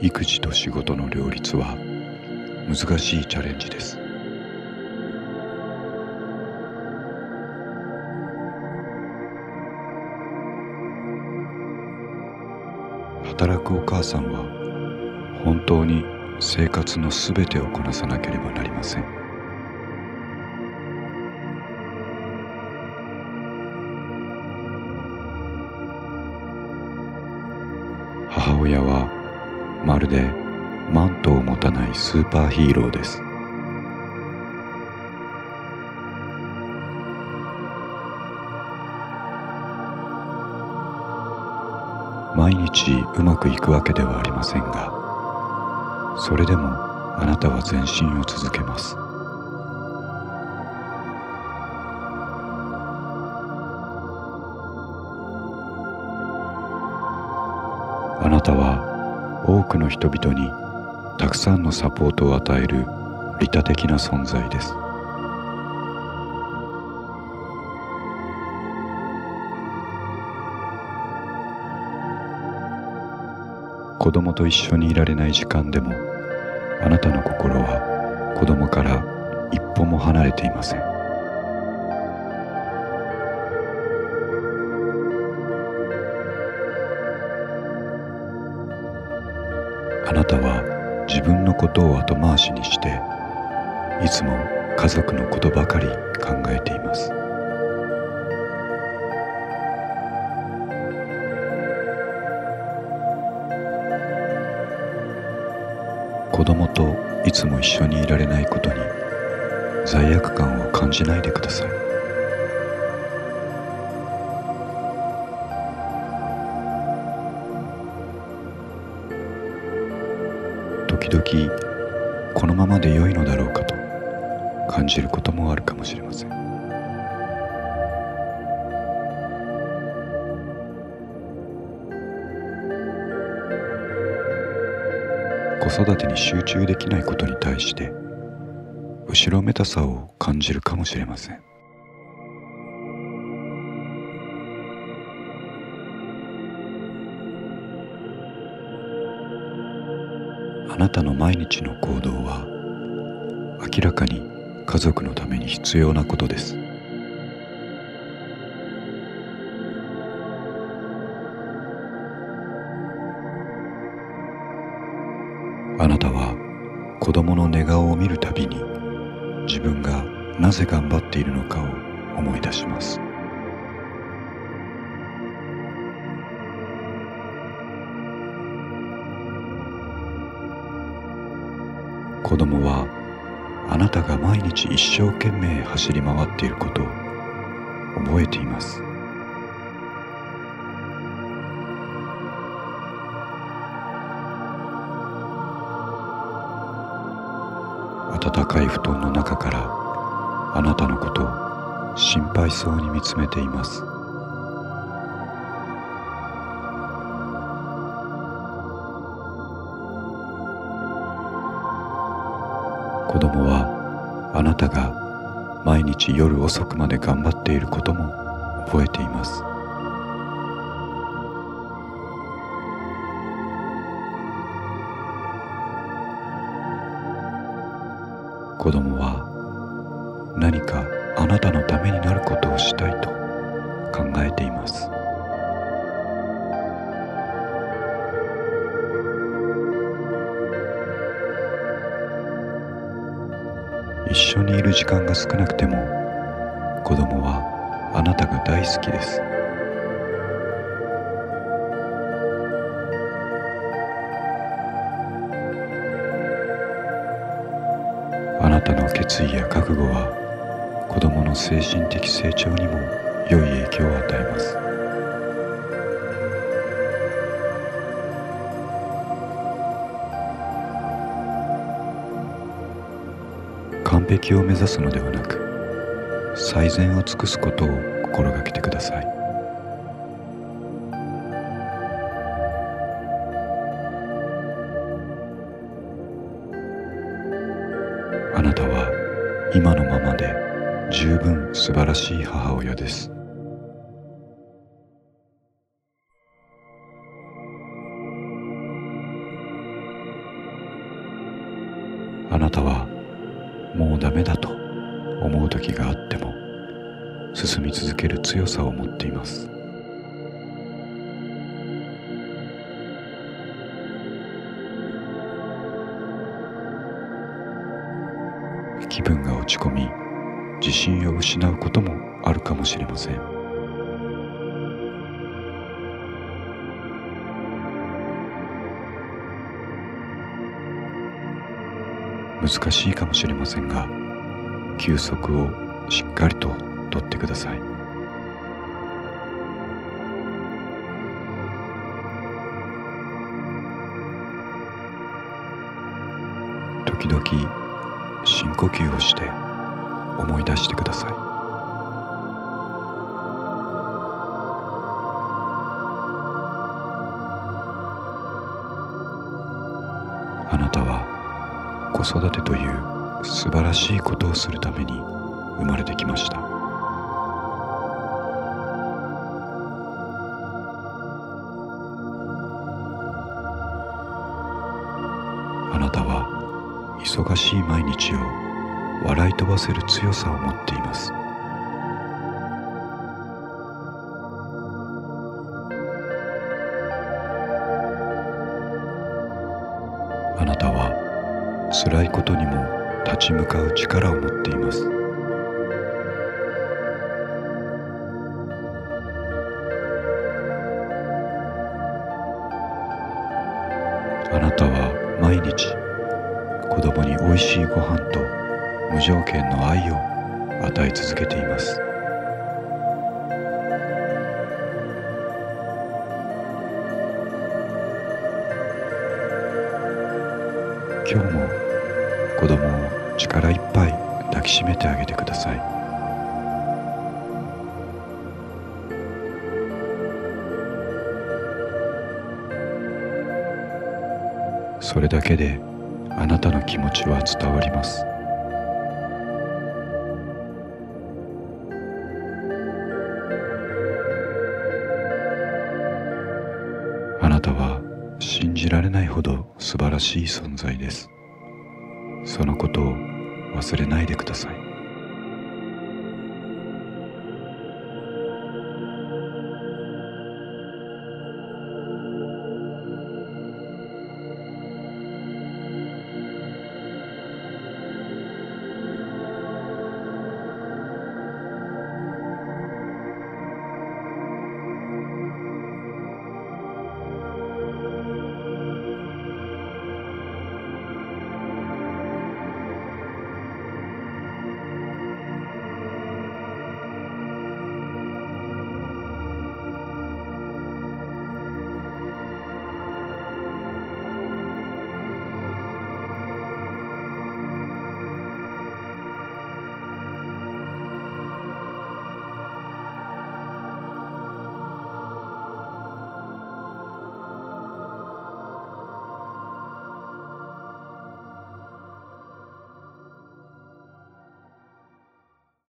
育児と仕事の両立は難しいチャレンジです。働くお母さんは本当に生活のすべてをこなさなければなりません。母親はまるでマントを持たないスーパーヒーローです。毎日うまくいくわけではありませんがそれでもあなたは前進を続けます。あなたは多くの人々にたくさんのサポートを与える利他的な存在です。子供と一緒にいられない時間でもあなたの心は子供から一歩も離れていません。あなたは自分のことを後回しにしていつも家族のことばかり考えています。子供といつも一緒にいられないことに罪悪感を感じないでください。時々このままで良いのだろうかと感じることもあるかもしれません。子育てに集中できないことに対して後ろめたさを感じるかもしれません。なたの毎日の行動は明らかに家族のために必要なことです。あなたは子供の寝顔を見るたびに自分がなぜ頑張っているのかを思い出します。子供はあなたが毎日一生懸命走り回っていることを覚えています。暖かい布団の中からあなたのことを心配そうに見つめています。子供はあなたが毎日夜遅くまで頑張っていることも覚えています。子供は何かあなたのためになることをしたいと考えています。一緒にいる時間が少なくても子供はあなたが大好きです。あなたの決意や覚悟は子供の精神的成長にも良い影響を与えます。完璧を目指すのではなく最善を尽くすことを心がけてください。あなたは今のままで十分素晴らしい母親です。あなたはもうダメだと思う時があっても進み続ける強さを持っています。気分が落ち込み自信を失うこともあるかもしれません。難しいかもしれませんが休息をしっかりととってください。時々深呼吸をして思い出してください。子育てという素晴らしいことをするために生まれてきました。あなたは忙しい毎日を笑い飛ばせる強さを持っています。あなたは辛いことにも立ち向かう力を持っています。あなたは毎日子供においしいご飯と無条件の愛を与え続けています。今日も子供を力いっぱい抱きしめてあげてください。それだけであなたの気持ちは伝わります。あなたは信じられないほど素晴らしい存在です。そのことを忘れないでください。